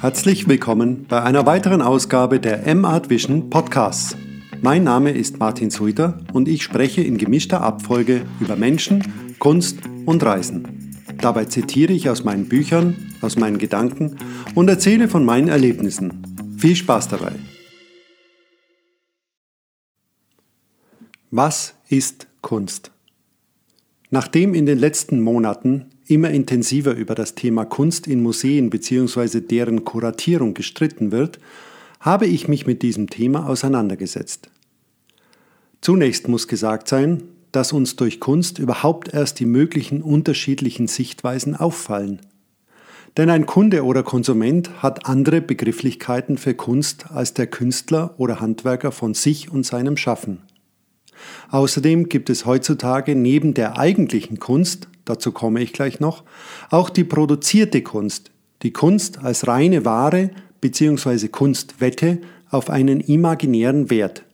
Herzlich willkommen bei einer weiteren Ausgabe der M-Art Vision Podcasts. Mein Name ist Martin Suiter und ich spreche in gemischter Abfolge über Menschen, Kunst und Reisen. Dabei zitiere ich aus meinen Büchern, aus meinen Gedanken und erzähle von meinen Erlebnissen. Viel Spaß dabei! Was ist Kunst? Nachdem in den letzten Monaten immer intensiver über das Thema Kunst in Museen bzw. deren Kuratierung gestritten wird, habe ich mich mit diesem Thema auseinandergesetzt. Zunächst muss gesagt sein, dass uns durch Kunst überhaupt erst die möglichen unterschiedlichen Sichtweisen auffallen. Denn ein Kunde oder Konsument hat andere Begrifflichkeiten für Kunst als der Künstler oder Handwerker von sich und seinem Schaffen. Außerdem gibt es heutzutage neben der eigentlichen Kunst, dazu komme ich gleich noch, auch die produzierte Kunst, die Kunst als reine Ware bzw. Kunstwette auf einen imaginären Wert.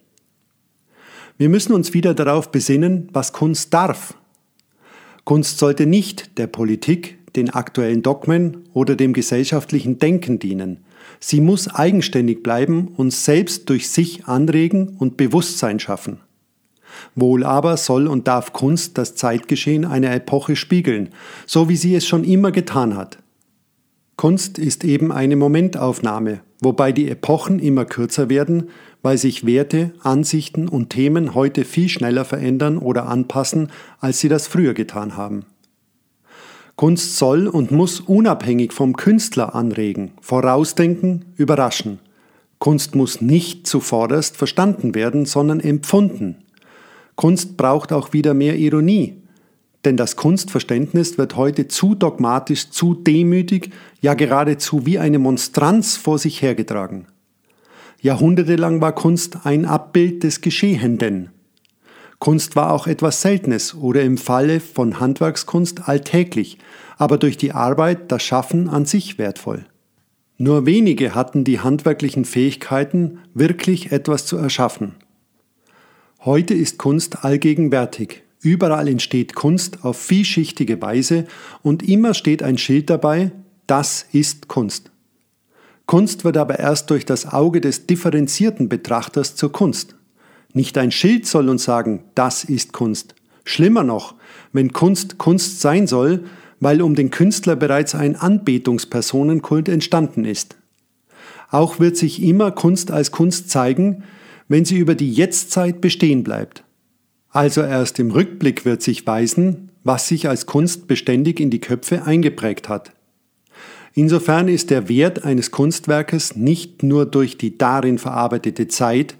Wir müssen uns wieder darauf besinnen, was Kunst darf. Kunst sollte nicht der Politik, den aktuellen Dogmen oder dem gesellschaftlichen Denken dienen. Sie muss eigenständig bleiben und selbst durch sich anregen und Bewusstsein schaffen. Wohl aber soll und darf Kunst das Zeitgeschehen einer Epoche spiegeln, so wie sie es schon immer getan hat. Kunst ist eben eine Momentaufnahme, wobei die Epochen immer kürzer werden, weil sich Werte, Ansichten und Themen heute viel schneller verändern oder anpassen, als sie das früher getan haben. Kunst soll und muss unabhängig vom Künstler anregen, vorausdenken, überraschen. Kunst muss nicht zuvorderst verstanden werden, sondern empfunden. Kunst braucht auch wieder mehr Ironie, denn das Kunstverständnis wird heute zu dogmatisch, zu demütig, ja geradezu wie eine Monstranz vor sich hergetragen. Jahrhundertelang war Kunst ein Abbild des Geschehenden. Kunst war auch etwas Seltenes oder im Falle von Handwerkskunst alltäglich, aber durch die Arbeit das Schaffen an sich wertvoll. Nur wenige hatten die handwerklichen Fähigkeiten, wirklich etwas zu erschaffen. Heute ist Kunst allgegenwärtig. Überall entsteht Kunst auf vielschichtige Weise und immer steht ein Schild dabei, das ist Kunst. Kunst wird aber erst durch das Auge des differenzierten Betrachters zur Kunst. Nicht ein Schild soll uns sagen, das ist Kunst. Schlimmer noch, wenn Kunst Kunst sein soll, weil um den Künstler bereits ein Anbetungspersonenkult entstanden ist. Auch wird sich immer Kunst als Kunst zeigen, wenn sie über die Jetztzeit bestehen bleibt. Also erst im Rückblick wird sich weisen, was sich als Kunst beständig in die Köpfe eingeprägt hat. Insofern ist der Wert eines Kunstwerkes nicht nur durch die darin verarbeitete Zeit,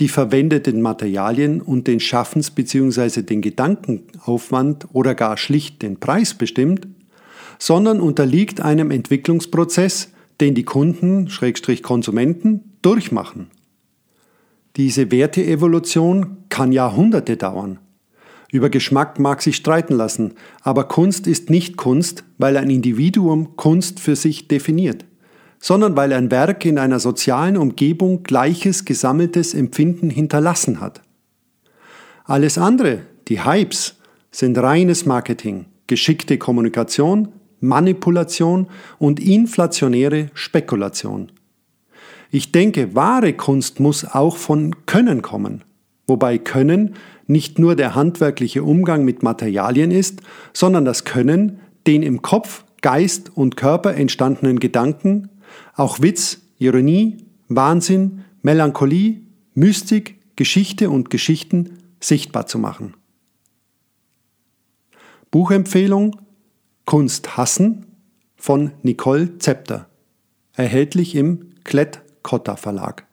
die verwendeten Materialien und den Schaffens- bzw. den Gedankenaufwand oder gar schlicht den Preis bestimmt, sondern unterliegt einem Entwicklungsprozess, den die Kunden, Konsumenten, durchmachen. Diese Werteevolution kann Jahrhunderte dauern. Über Geschmack mag sich streiten lassen, aber Kunst ist nicht Kunst, weil ein Individuum Kunst für sich definiert, sondern weil ein Werk in einer sozialen Umgebung gleiches gesammeltes Empfinden hinterlassen hat. Alles andere, die Hypes, sind reines Marketing, geschickte Kommunikation, Manipulation und inflationäre Spekulation. Ich denke, wahre Kunst muss auch von Können kommen, wobei Können nicht nur der handwerkliche Umgang mit Materialien ist, sondern das Können, den im Kopf, Geist und Körper entstandenen Gedanken, auch Witz, Ironie, Wahnsinn, Melancholie, Mystik, Geschichte und Geschichten sichtbar zu machen. Buchempfehlung Kunst hassen von Nicole Zepter. Erhältlich im Klett Cotta Verlag.